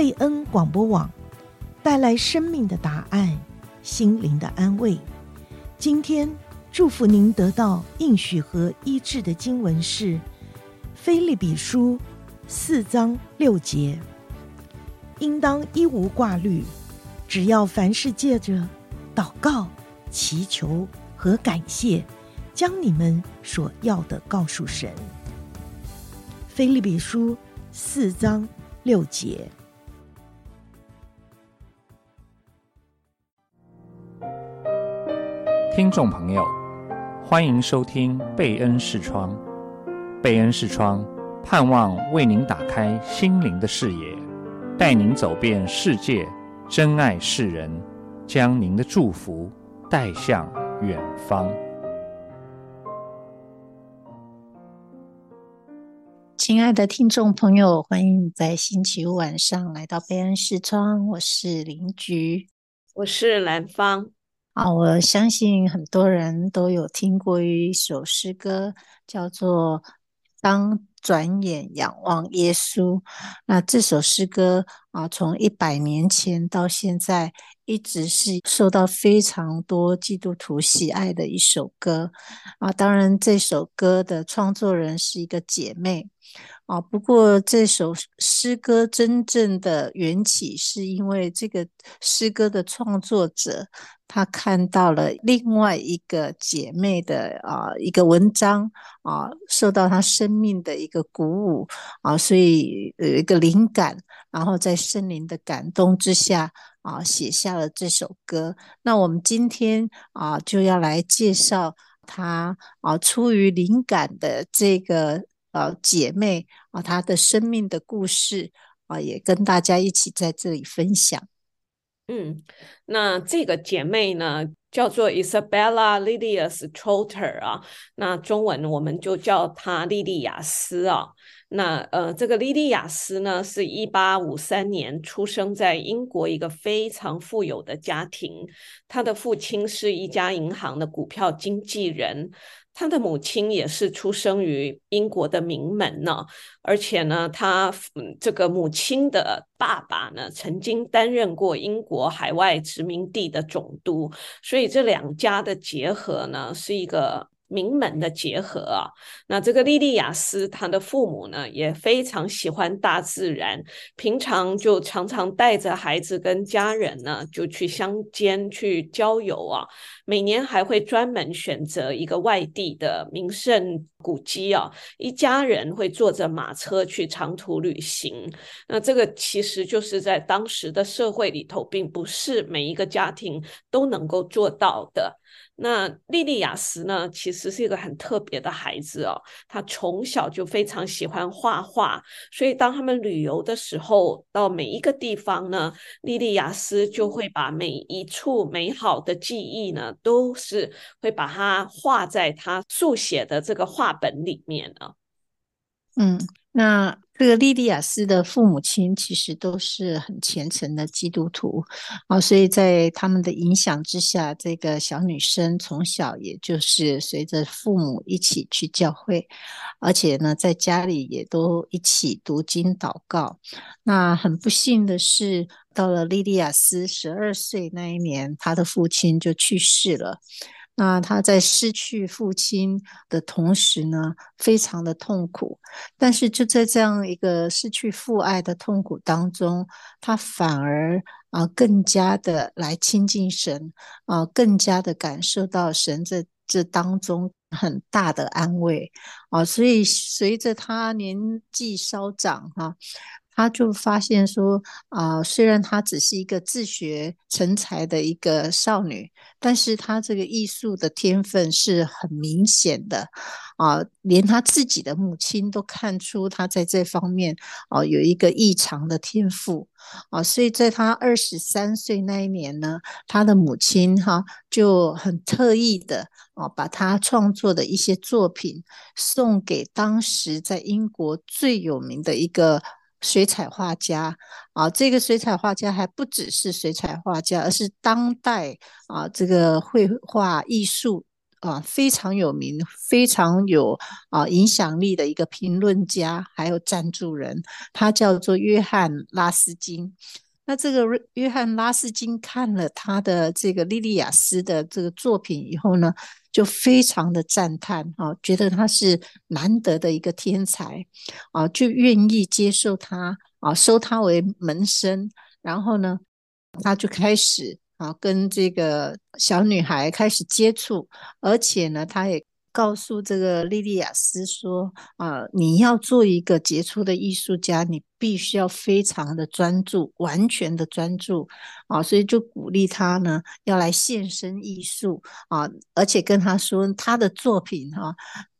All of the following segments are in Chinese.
贝恩广播网，带来生命的答案，心灵的安慰。今天祝福您得到应许和医治的经文是《腓立比书》四章六节，应当一无挂虑，只要凡事借着祷告、祈求和感谢，将你们所要的告诉神。腓立比书四章六节。听众朋友，欢迎收听贝恩视窗。贝恩视窗盼望为您打开心灵的视野，带您走遍世界，珍爱世人，将您的祝福带向远方。亲爱的听众朋友，欢迎在星期五晚上来到贝恩视窗。我是林菊，我是兰芳。啊，我相信很多人都有听过一首诗歌，叫做《当转眼仰望耶稣》。那这首诗歌啊，从一百年前到现在，一直是受到非常多基督徒喜爱的一首歌。啊，当然，这首歌的创作人是一个姐妹。啊，不过这首诗歌真正的缘起，是因为这个诗歌的创作者，他看到了另外一个姐妹的啊一个文章啊，受到他生命的一个鼓舞啊，所以有一个灵感，然后在圣灵的感动之下啊，写下了这首歌。那我们今天啊，就要来介绍他啊，出于灵感的这个。呃，姐妹啊，她的生命的故事啊，也跟大家一起在这里分享。嗯，那这个姐妹呢，叫做 Isabella Lydia Stroter 啊，那中文我们就叫她莉莉亚斯啊。那呃，这个莉莉亚斯呢，是一八五三年出生在英国一个非常富有的家庭，她的父亲是一家银行的股票经纪人。他的母亲也是出生于英国的名门呢，而且呢，他嗯这个母亲的爸爸呢，曾经担任过英国海外殖民地的总督，所以这两家的结合呢，是一个。名门的结合啊，那这个莉莉亚斯，她的父母呢也非常喜欢大自然，平常就常常带着孩子跟家人呢就去乡间去郊游啊，每年还会专门选择一个外地的名胜古迹啊，一家人会坐着马车去长途旅行。那这个其实就是在当时的社会里头，并不是每一个家庭都能够做到的。那莉莉亚斯呢，其实是一个很特别的孩子哦。她从小就非常喜欢画画，所以当他们旅游的时候，到每一个地方呢，莉莉亚斯就会把每一处美好的记忆呢，都是会把它画在他速写的这个画本里面呢。嗯，那。这个莉莉亚斯的父母亲其实都是很虔诚的基督徒啊，所以在他们的影响之下，这个小女生从小也就是随着父母一起去教会，而且呢，在家里也都一起读经祷告。那很不幸的是，到了莉莉亚斯十二岁那一年，她的父亲就去世了。那他在失去父亲的同时呢，非常的痛苦。但是就在这样一个失去父爱的痛苦当中，他反而啊更加的来亲近神啊，更加的感受到神在这当中很大的安慰啊。所以随着他年纪稍长哈。他就发现说，啊、虽然她只是一个自学成才的一个少女，但是她这个艺术的天分是很明显的，啊、连她自己的母亲都看出她在这方面，啊、有一个异常的天赋，啊、所以在她二十三岁那一年呢，她的母亲哈就很特意的，啊、把她创作的一些作品送给当时在英国最有名的一个。水彩画家啊，这个水彩画家还不只是水彩画家，而是当代啊这个绘画艺术啊非常有名、非常有啊影响力的一个评论家，还有赞助人，他叫做约翰拉斯金。那这个约翰拉斯金看了他的这个莉莉亚斯的这个作品以后呢，就非常的赞叹啊，觉得他是难得的一个天才啊，就愿意接受他啊，收他为门生。然后呢，他就开始啊，跟这个小女孩开始接触，而且呢，他也告诉这个莉莉亚斯说啊，你要做一个杰出的艺术家，你必须要非常的专注，完全的专注啊，所以就鼓励他呢，要来献身艺术啊，而且跟他说，他的作品哈，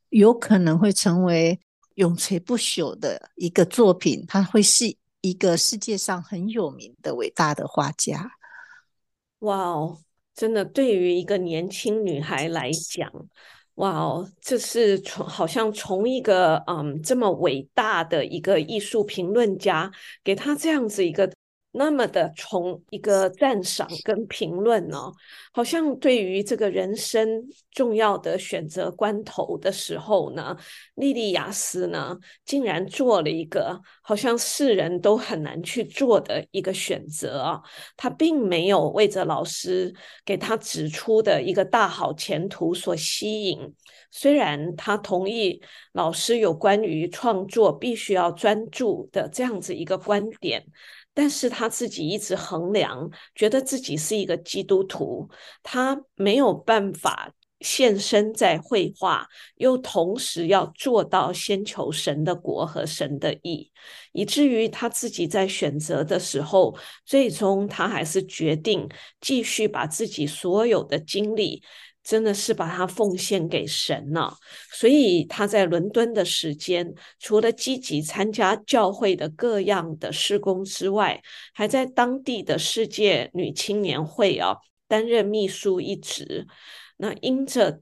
有可能会成为永垂不朽的一个作品，他会是。一个世界上很有名的伟大的画家，哇哦！真的，对于一个年轻女孩来讲，哇哦，这是从好像从一个嗯这么伟大的一个艺术评论家给他这样子一个。那么的从一个赞赏跟评论呢、哦，好像对于这个人生重要的选择关头的时候呢，莉莉亚斯呢，竟然做了一个好像世人都很难去做的一个选择啊！他并没有为着老师给他指出的一个大好前途所吸引，虽然他同意老师有关于创作必须要专注的这样子一个观点。但是他自己一直衡量，觉得自己是一个基督徒，他没有办法现身在绘画，又同时要做到先求神的国和神的义，以至于他自己在选择的时候，最终他还是决定继续把自己所有的精力。真的是把他奉献给神了，所以他在伦敦的时间，除了积极参加教会的各样的施工之外，还在当地的世界女青年会啊担任秘书一职。那因着。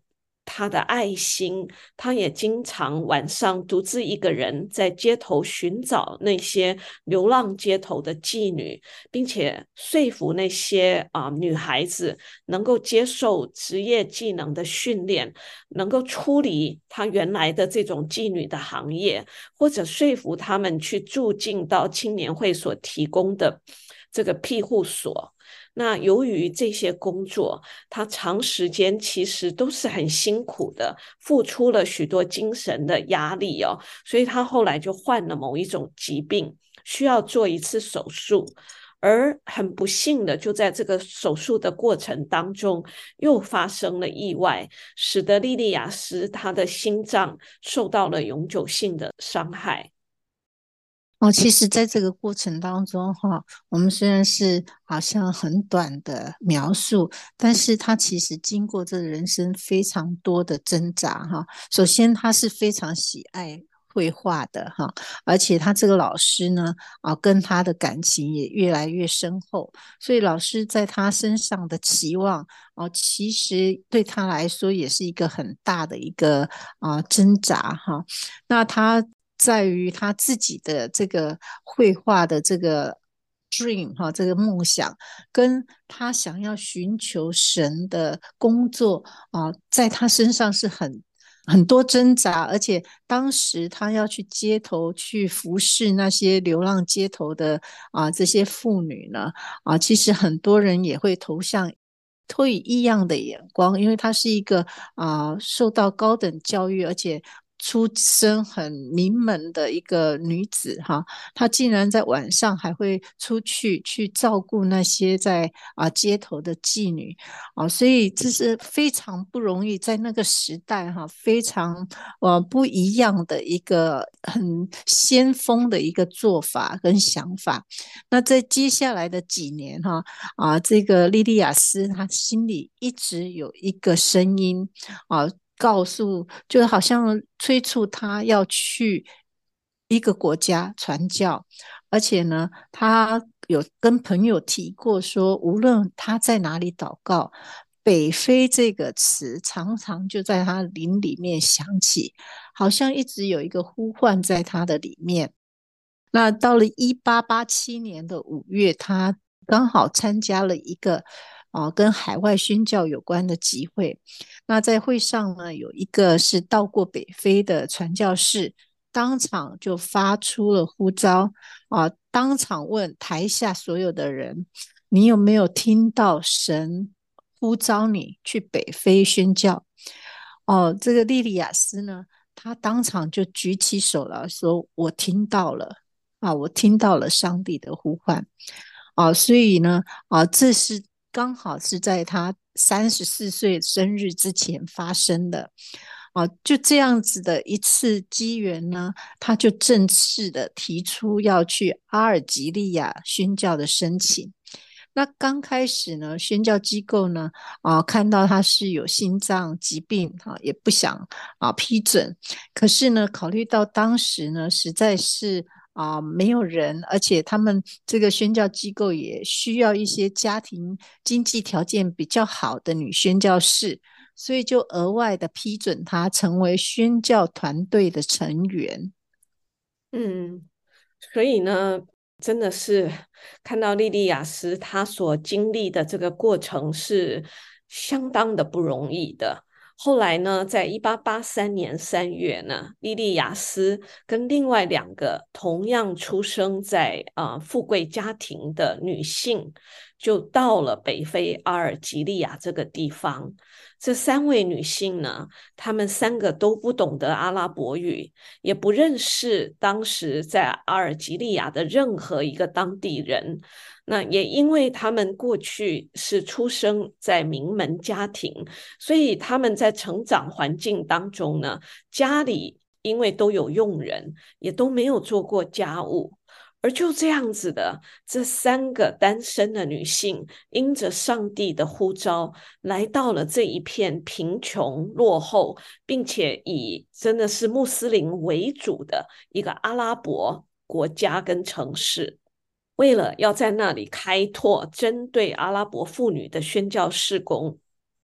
他的爱心，他也经常晚上独自一个人在街头寻找那些流浪街头的妓女，并且说服那些啊、女孩子能够接受职业技能的训练，能够出离他原来的这种妓女的行业，或者说服他们去住进到青年会所提供的这个庇护所。那由于这些工作，他长时间其实都是很辛苦的，付出了许多精神的压力哦，所以他后来就患了某一种疾病，需要做一次手术，而很不幸的，就在这个手术的过程当中，又发生了意外，使得莉莉亚斯她的心脏受到了永久性的伤害。哦，其实，在这个过程当中，哈，我们虽然是好像很短的描述，但是他其实经过这人生非常多的挣扎，哈。首先，他是非常喜爱绘画的，哈，而且他这个老师呢，啊，跟他的感情也越来越深厚，所以老师在他身上的期望，哦，其实对他来说也是一个很大的一个啊挣扎，哈。那他。在于他自己的这个绘画的这个 dream 哈，这个梦想，跟他想要寻求神的工作啊，在他身上是很很多挣扎，而且当时他要去街头去服侍那些流浪街头的啊这些妇女呢啊，其实很多人也会投向投以异样的眼光，因为他是一个啊受到高等教育，而且。出身很名门的一个女子哈，她竟然在晚上还会出去去照顾那些在啊街头的妓女啊，所以这是非常不容易，在那个时代哈，非常呃不一样的一个很先锋的一个做法跟想法。那在接下来的几年哈啊，这个莉莉亚斯她心里一直有一个声音啊。告诉，就好像催促他要去一个国家传教，而且呢，他有跟朋友提过说，无论他在哪里祷告，北非这个词常常就在他灵里面响起，好像一直有一个呼唤在他的里面。那到了一八八七年的五月，他刚好参加了一个啊，跟海外宣教有关的集会。那在会上呢，有一个是到过北非的传教士，当场就发出了呼召啊，当场问台下所有的人：你有没有听到神呼召你去北非宣教？哦，这个莉莉亚斯呢，他当场就举起手来说：我听到了啊，我听到了上帝的呼唤啊，所以呢，啊，这是刚好是在他三十四岁生日之前发生的。啊，就这样子的一次机缘呢，他就正式的提出要去阿尔及利亚宣教的申请。那刚开始呢，宣教机构呢，啊，看到他是有心脏疾病，啊，也不想啊批准。可是呢，考虑到当时呢，实在是啊没有人，而且他们这个宣教机构也需要一些家庭经济条件比较好的女宣教士。所以就额外的批准她成为宣教团队的成员。嗯，所以呢，真的是看到莉莉亚斯她所经历的这个过程是相当的不容易的。后来呢，在一八八三年三月呢，莉莉亚斯跟另外两个同样出生在啊、富贵家庭的女性，就到了北非阿尔及利亚这个地方。这三位女性呢，她们三个都不懂得阿拉伯语，也不认识当时在阿尔及利亚的任何一个当地人。那也因为他们过去是出生在名门家庭，所以他们在成长环境当中呢，家里因为都有佣人，也都没有做过家务。而就这样子的，这三个单身的女性，因着上帝的呼召，来到了这一片贫穷落后，并且以真的是穆斯林为主的一个阿拉伯国家跟城市。为了要在那里开拓针对阿拉伯妇女的宣教事工，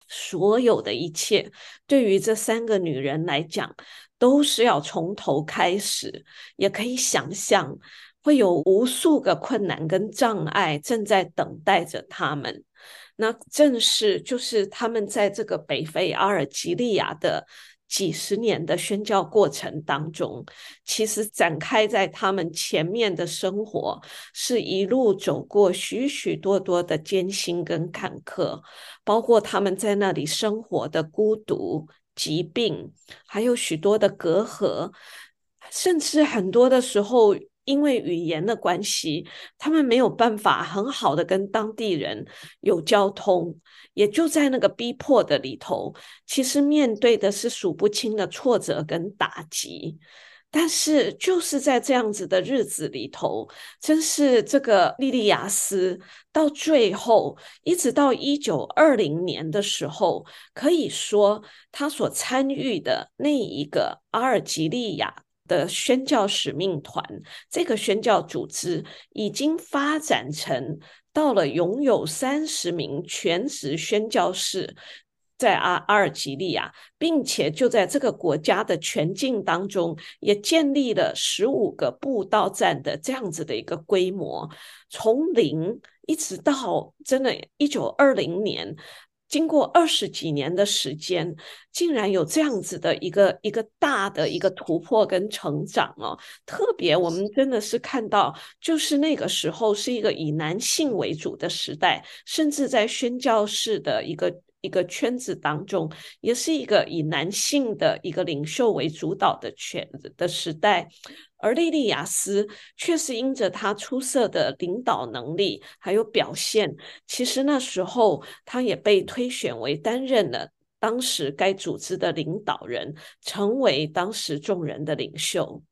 所有的一切对于这三个女人来讲，都是要从头开始。也可以想象，会有无数个困难跟障碍正在等待着他们。那正是就是他们在这个北非阿尔及利亚的。几十年的宣教过程当中，其实展开在他们前面的生活，是一路走过许许多多的艰辛跟坎坷，包括他们在那里生活的孤独、疾病，还有许多的隔阂，甚至很多的时候。因为语言的关系，他们没有办法很好的跟当地人有交通，也就在那个逼迫的里头，其实面对的是数不清的挫折跟打击。但是就是在这样子的日子里头，真是这个莉莉亚斯到最后，一直到一九二零年的时候，可以说他所参与的那一个阿尔及利亚。的宣教使命团，这个宣教组织已经发展成到了拥有三十名全职宣教士，在阿阿尔及利亚，并且就在这个国家的全境当中，也建立了十五个布道站的这样子的一个规模，从零一直到真的，一九二零年。经过二十几年的时间，竟然有这样子的一个一个大的一个突破跟成长哦！特别我们真的是看到，就是那个时候是一个以男性为主的时代，甚至在宣教士的一个一个圈子当中，也是一个以男性的一个领袖为主导的圈子的时代。而莉莉亚斯却是因着她出色的领导能力还有表现，其实那时候她也被推选为担任了当时该组织的领导人，成为当时众人的领袖。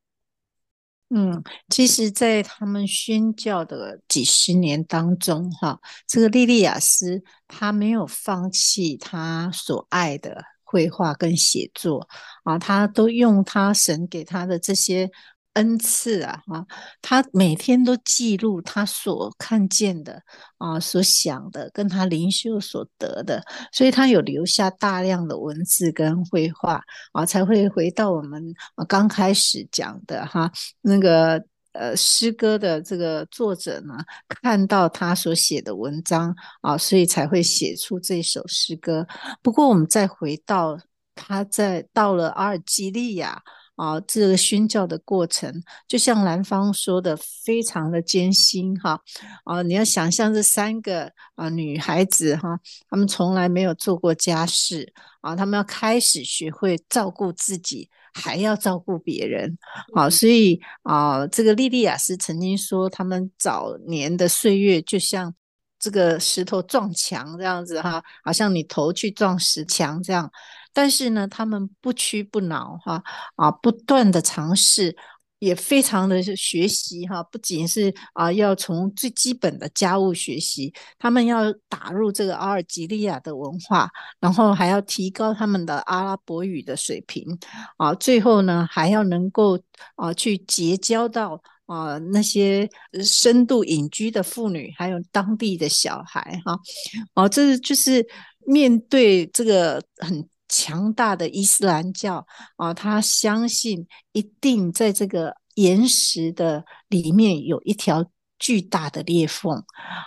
嗯，其实，在他们宣教的几十年当中，哈，这个莉莉亚斯她没有放弃她所爱的绘画跟写作啊，她都用她神给她的这些。恩赐啊，哈，他每天都记录他所看见的啊，所想的，跟他灵修所得的，所以他有留下大量的文字跟绘画啊，才会回到我们刚开始讲的哈，那个呃诗歌的这个作者呢，看到他所写的文章啊，所以才会写出这首诗歌。不过我们再回到他在到了阿尔及利亚。啊，这个宣教的过程，就像兰芳说的，非常的艰辛哈。啊，你要想象这三个啊女孩子哈，她们从来没有做过家事啊，她们要开始学会照顾自己，还要照顾别人。啊，所以啊，这个莉莉亚斯曾经说，他们早年的岁月就像这个石头撞墙这样子哈，好像你头去撞石墙这样。但是呢，他们不屈不挠哈啊，不断的尝试，也非常的学习哈。不仅是啊，要从最基本的家务学习，他们要打入这个阿尔及利亚的文化，然后还要提高他们的阿拉伯语的水平啊。最后呢，还要能够啊去结交到啊那些深度隐居的妇女，还有当地的小孩哈。哦，这就是面对这个很。强大的伊斯兰教啊，他相信一定在这个岩石的里面有一条巨大的裂缝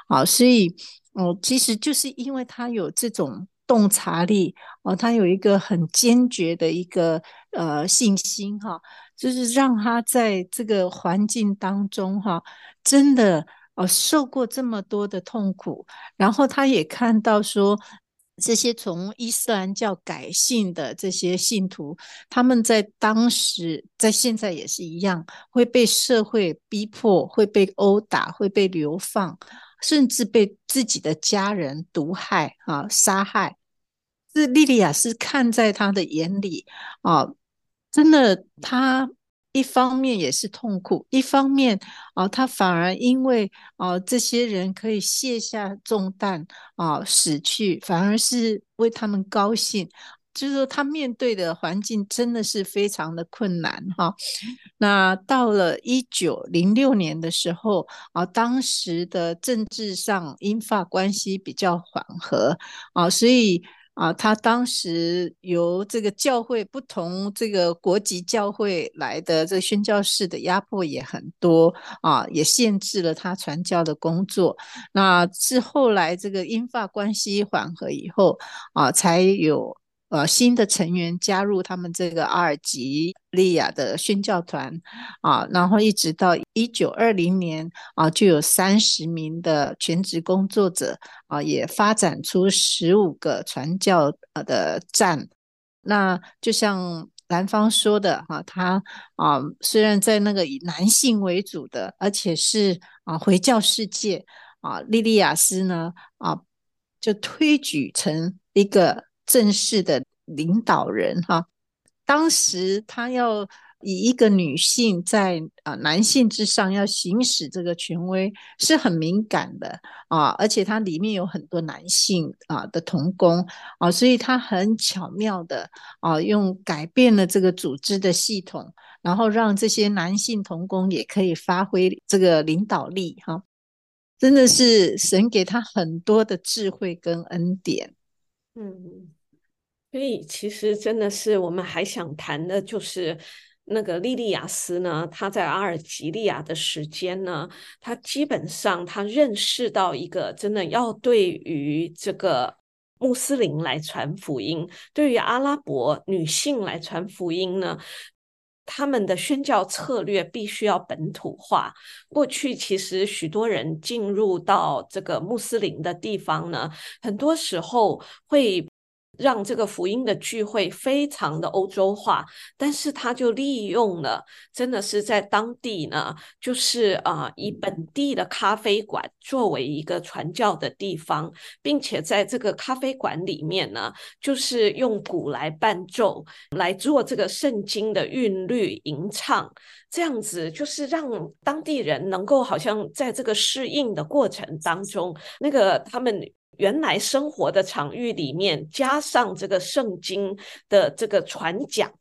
啊，所以哦，其实就是因为他有这种洞察力哦，他有一个很坚决的一个呃信心哈，就是让他在这个环境当中哈，真的哦受过这么多的痛苦，然后他也看到说。这些从伊斯兰教改信的这些信徒，他们在当时，在现在也是一样，会被社会逼迫，会被殴打，会被流放，甚至被自己的家人毒害啊、杀害。这莉莉亚是看在他的眼里啊，真的他。一方面也是痛苦，一方面啊，他反而因为啊这些人可以卸下重担啊死去，反而是为他们高兴。就是说，他面对的环境真的是非常的困难哈。那到了一九零六年的时候啊，当时的政治上英法关系比较缓和啊，所以。啊，他当时由这个教会不同这个国籍教会来的这个宣教士的压迫也很多啊，也限制了他传教的工作。那是后来这个英法关系缓和以后啊，才有。呃，新的成员加入他们这个阿尔及利亚的宣教团啊，然后一直到一九二零年啊，就有三十名的全职工作者啊，也发展出十五个传教的站。那就像兰芳说的哈，他啊，虽然在那个以男性为主的，而且是啊回教世界啊，莉莉亚斯呢啊，就推举成一个。正式的领导人哈，当时他要以一个女性在啊男性之上要行使这个权威是很敏感的啊，而且它里面有很多男性啊的同工啊，所以他很巧妙的啊用改变了这个组织的系统，然后让这些男性同工也可以发挥这个领导力哈，真的是神给他很多的智慧跟恩典，嗯。所以，其实真的是我们还想谈的，就是那个莉莉亚斯呢，她在阿尔及利亚的时间呢，她基本上她认识到一个真的要对于这个穆斯林来传福音，对于阿拉伯女性来传福音呢，他们的宣教策略必须要本土化。过去其实许多人进入到这个穆斯林的地方呢，很多时候会。让这个福音的聚会非常的欧洲化，但是他就利用了，真的是在当地呢，就是啊、以本地的咖啡馆作为一个传教的地方，并且在这个咖啡馆里面呢，就是用鼓来伴奏，来做这个圣经的韵律吟唱，这样子就是让当地人能够好像在这个适应的过程当中，那个他们。原来生活的场域里面，加上这个圣经的这个传讲，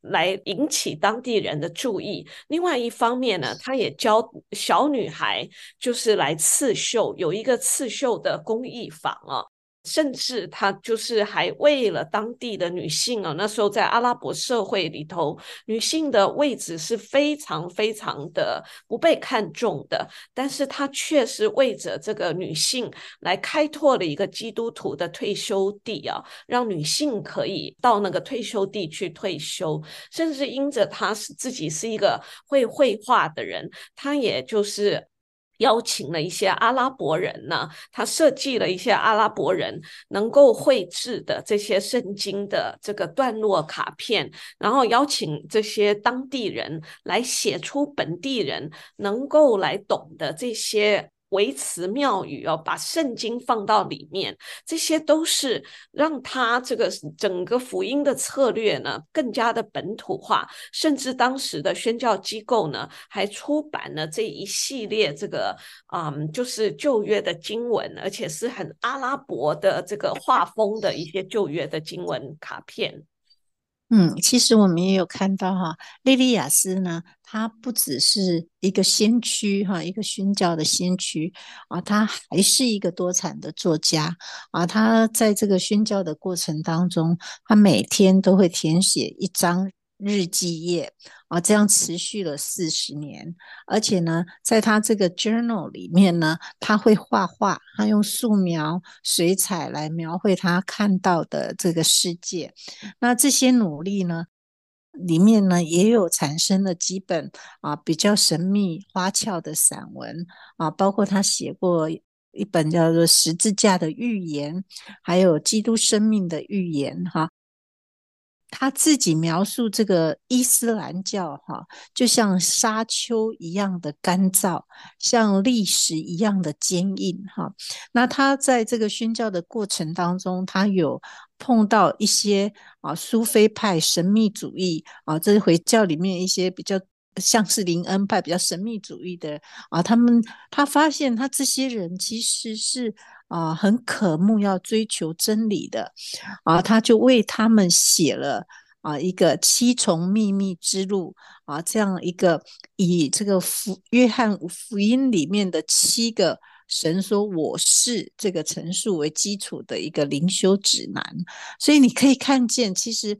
来引起当地人的注意。另外一方面呢，他也教小女孩，就是来刺绣，有一个刺绣的工艺坊啊。甚至他就是还为了当地的女性啊，那时候在阿拉伯社会里头，女性的位置是非常非常的不被看重的，但是他确实为着这个女性来开拓了一个基督徒的退休地啊，让女性可以到那个退休地去退休，甚至因着他是自己是一个会绘画的人，他也就是。邀请了一些阿拉伯人呢，他设计了一些阿拉伯人能够绘制的这些圣经的这个段落卡片，然后邀请这些当地人来写出本地人能够来懂的这些。维持庙宇哦，把圣经放到里面，这些都是让他这个整个福音的策略呢更加的本土化。甚至当时的宣教机构呢，还出版了这一系列这个嗯，就是旧约的经文，而且是很阿拉伯的这个画风的一些旧约的经文卡片。嗯，其实我们也有看到哈，莉莉亚斯呢，她不只是一个先驱哈，一个宣教的先驱啊，她还是一个多产的作家啊。她在这个宣教的过程当中，她每天都会填写一张日记页。啊，这样持续了四十年，而且呢，在他这个 journal 里面呢，他会画画，他用素描、水彩来描绘他看到的这个世界。那这些努力呢，里面呢也有产生了几本啊比较神秘花俏的散文啊，包括他写过一本叫做《十字架的预言》，还有《基督生命的预言》哈。他自己描述这个伊斯兰教，哈，就像沙丘一样的干燥，像砾石一样的坚硬，哈。那他在这个宣教的过程当中，他有碰到一些啊苏菲派神秘主义啊，这是回教里面一些比较像是林恩派比较神秘主义的啊，他们他发现他这些人其实是。啊，很渴慕要追求真理的啊，他就为他们写了啊一个七重秘密之路啊，这样一个以这个福约翰福音里面的七个神说我是这个陈述为基础的一个灵修指南，所以你可以看见，其实。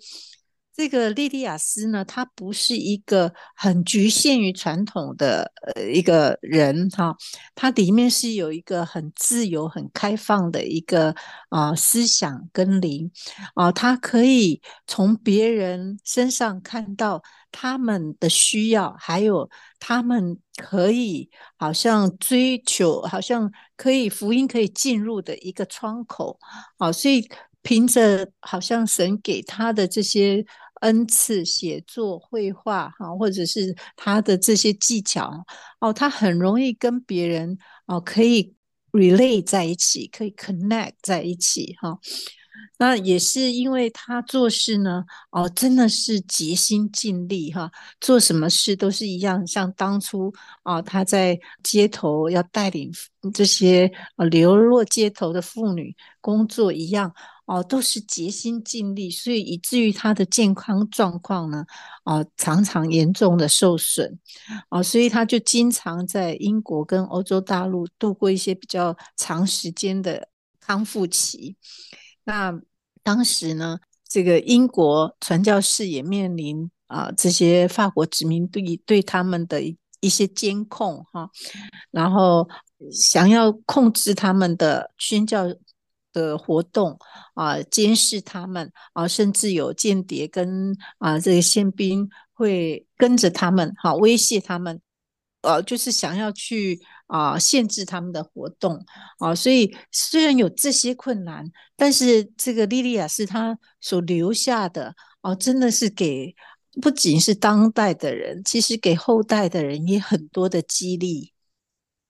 这个莉莉亚斯呢，他不是一个很局限于传统的呃一个人哈，他里面是有一个很自由、很开放的一个啊、思想跟灵啊，他可以从别人身上看到他们的需要，还有他们可以好像追求，好像可以福音可以进入的一个窗口啊，所以凭着好像神给他的这些。恩赐写作、绘画，哈，或者是他的这些技巧，哦，他很容易跟别人哦可以 relate 在一起，可以 connect 在一起，哈。那也是因为他做事呢，哦，真的是竭心尽力，哈，做什么事都是一样，像当初啊，他在街头要带领这些流落街头的妇女工作一样。哦，都是竭心尽力，所以以至于他的健康状况呢，哦，常常严重的受损，哦，所以他就经常在英国跟欧洲大陆度过一些比较长时间的康复期。那当时呢，这个英国传教士也面临啊、这些法国殖民地对他们的一一些监控哈，然后想要控制他们的宣教。的活动啊，监视他们啊，甚至有间谍跟啊这个宪兵会跟着他们，哈、威胁他们，呃、啊，就是想要去啊限制他们的活动啊。所以虽然有这些困难，但是这个莉莉亚是她所留下的啊，真的是给不仅是当代的人，其实给后代的人也很多的激励。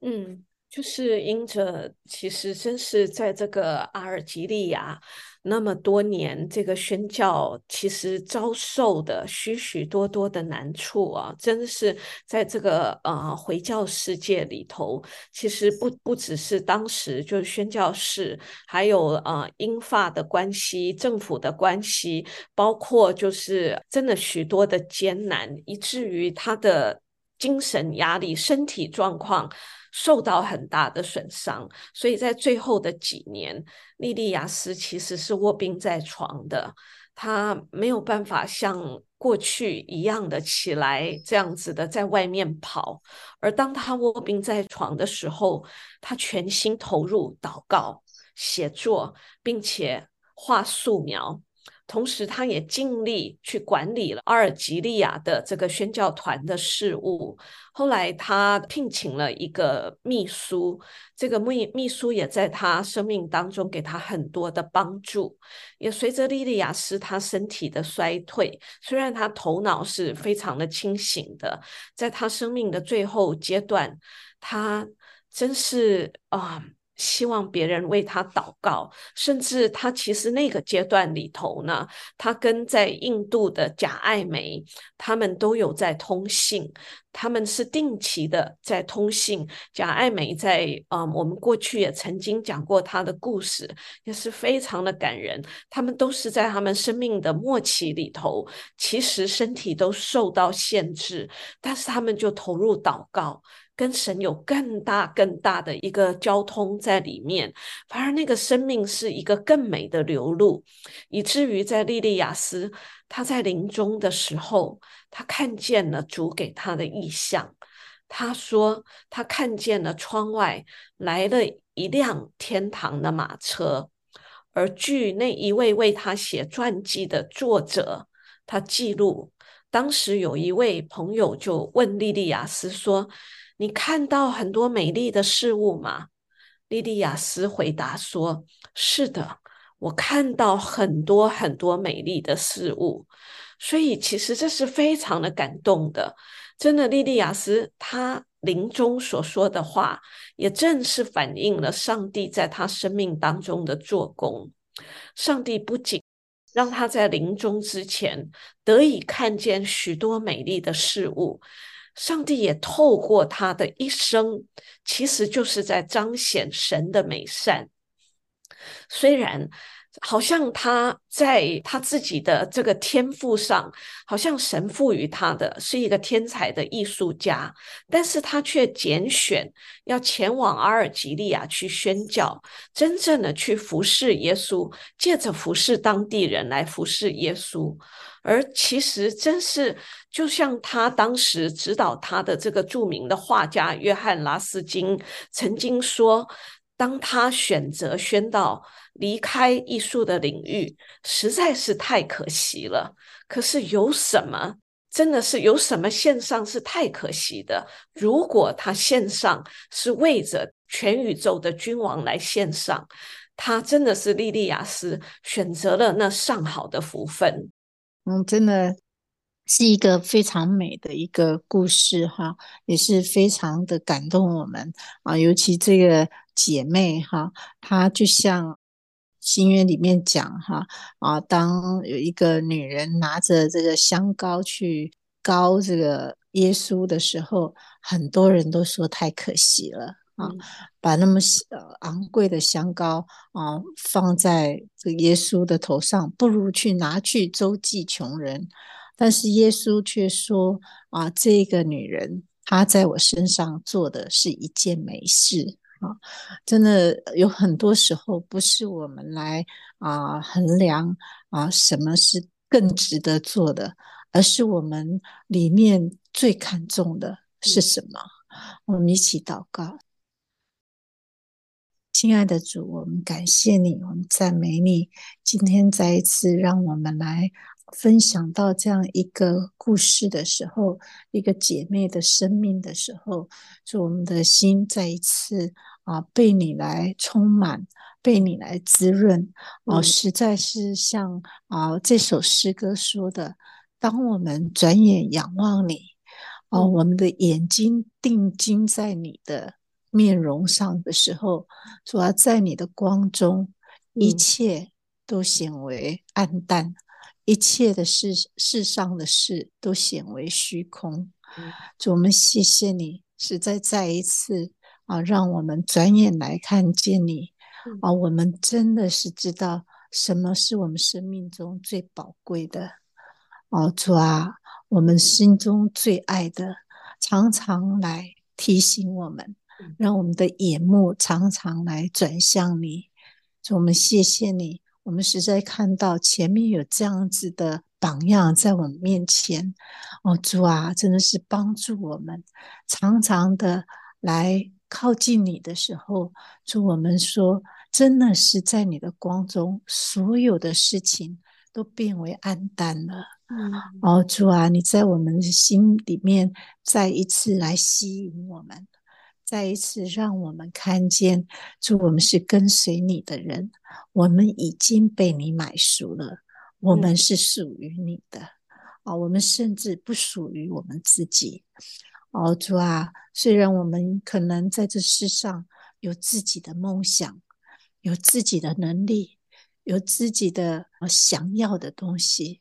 嗯。就是因着，其实真是在这个阿尔及利亚那么多年，这个宣教其实遭受的许许多多的难处啊，真的是在这个呃回教世界里头，其实不不只是当时就是宣教士，还有呃英法的关系、政府的关系，包括就是真的许多的艰难，以至于他的。精神压力、身体状况受到很大的损伤，所以在最后的几年，莉莉亚斯其实是卧病在床的，她没有办法像过去一样的起来，这样子的在外面跑。而当她卧病在床的时候，她全心投入祷告、写作，并且画素描。同时，他也尽力去管理了阿尔及利亚的这个宣教团的事务。后来，他聘请了一个秘书，这个秘秘书也在他生命当中给他很多的帮助。也随着莉莉亚斯他身体的衰退，虽然他头脑是非常的清醒的，在他生命的最后阶段，他真是啊。希望别人为他祷告，甚至他其实那个阶段里头呢，他跟在印度的贾爱梅，他们都有在通信，他们是定期的在通信。贾爱梅在啊、我们过去也曾经讲过他的故事，也是非常的感人。他们都是在他们生命的末期里头，其实身体都受到限制，但是他们就投入祷告。跟神有更大更大的一个交通在里面，反而那个生命是一个更美的流露，以至于在莉莉亚斯她在临终的时候，她看见了主给她的异象。她说，她看见了窗外来了一辆天堂的马车，而据那一位为她写传记的作者，他记录，当时有一位朋友就问莉莉亚斯说。你看到很多美丽的事物吗？莉莉亚斯回答说：“是的，我看到很多很多美丽的事物。”所以其实这是非常的感动的。真的，莉莉亚斯她临终所说的话，也正是反映了上帝在她生命当中的做工。上帝不仅让她在临终之前得以看见许多美丽的事物。上帝也透过他的一生，其实就是在彰显神的美善。虽然好像他在他自己的这个天赋上，好像神赋予他的是一个天才的艺术家，但是他却拣选要前往阿尔及利亚去宣教，真正的去服侍耶稣，借着服侍当地人来服侍耶稣。而其实真是，就像他当时指导他的这个著名的画家约翰拉斯金曾经说，当他选择宣道离开艺术的领域，实在是太可惜了。可是有什么，真的是有什么献上是太可惜的？如果他献上是为着全宇宙的君王来献上，他真的是莉莉亚斯选择了那上好的福分。嗯，真的是一个非常美的一个故事哈，也是非常的感动我们啊。尤其这个姐妹哈，她就像新约里面讲哈啊，当有一个女人拿着这个香膏去膏这个耶稣的时候，很多人都说太可惜了。啊，把那么昂贵的香膏啊放在这个耶稣的头上，不如去拿去周济穷人。但是耶稣却说：啊，这个女人她在我身上做的是一件美事啊！真的有很多时候不是我们来啊衡量啊什么是更值得做的，而是我们里面最看重的是什么？我们一起祷告。亲爱的主，我们感谢你，我们赞美你。今天再一次让我们来分享到这样一个故事的时候，一个姐妹的生命的时候，就我们的心再一次啊被你来充满，被你来滋润。哦、啊，实在是像啊这首诗歌说的：当我们转眼仰望你，哦、啊，我们的眼睛定睛在你的。面容上的时候，主要在你的光中，一切都显为暗淡，嗯、一切的事世上的事都显为虚空。嗯、主，我们谢谢你，实在再一次啊，让我们转眼来看见你、嗯、啊，我们真的是知道什么是我们生命中最宝贵的。哦、啊，主啊，我们心中最爱的。常常来提醒我们，让我们的眼目常常来转向你。主，我们谢谢你，我们实在看到前面有这样子的榜样在我们面前。哦，主啊，真的是帮助我们，常常的来靠近你的时候，主，我们说，真的是在你的光中，所有的事情都变为暗淡了。嗯，哦，主啊，你在我们的心里面再一次来吸引我们。再一次让我们看见，主，我们是跟随你的人，我们已经被你买赎了，我们是属于你的。啊、我们甚至不属于我们自己。哦，主啊，虽然我们可能在这世上有自己的梦想，有自己的能力，有自己的想要的东西，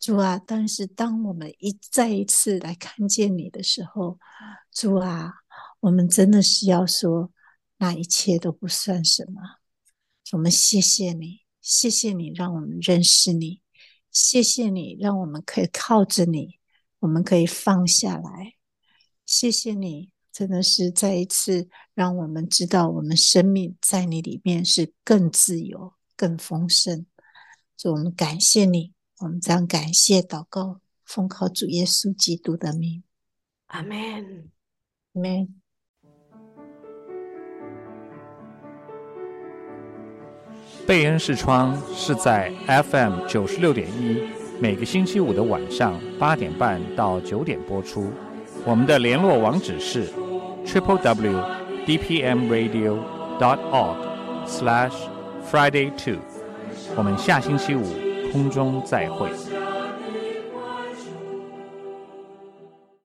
主啊，但是当我们一再一次来看见你的时候，主啊。我们真的是要说，那一切都不算什么。我们谢谢你，谢谢你让我们认识你，谢谢你让我们可以靠着你，我们可以放下来。谢谢你，真的是再一次让我们知道，我们生命在你里面是更自由、更丰盛。就我们感谢你，我们将感谢祷告，奉靠主耶稣基督的名，阿门，阿门。贝恩视窗是在 FM 九十六点一，每个星期五的晚上八点半到九点播出。我们的联络网址是 triple w d p m radio dot org slash friday two。我们下星期五空中再会。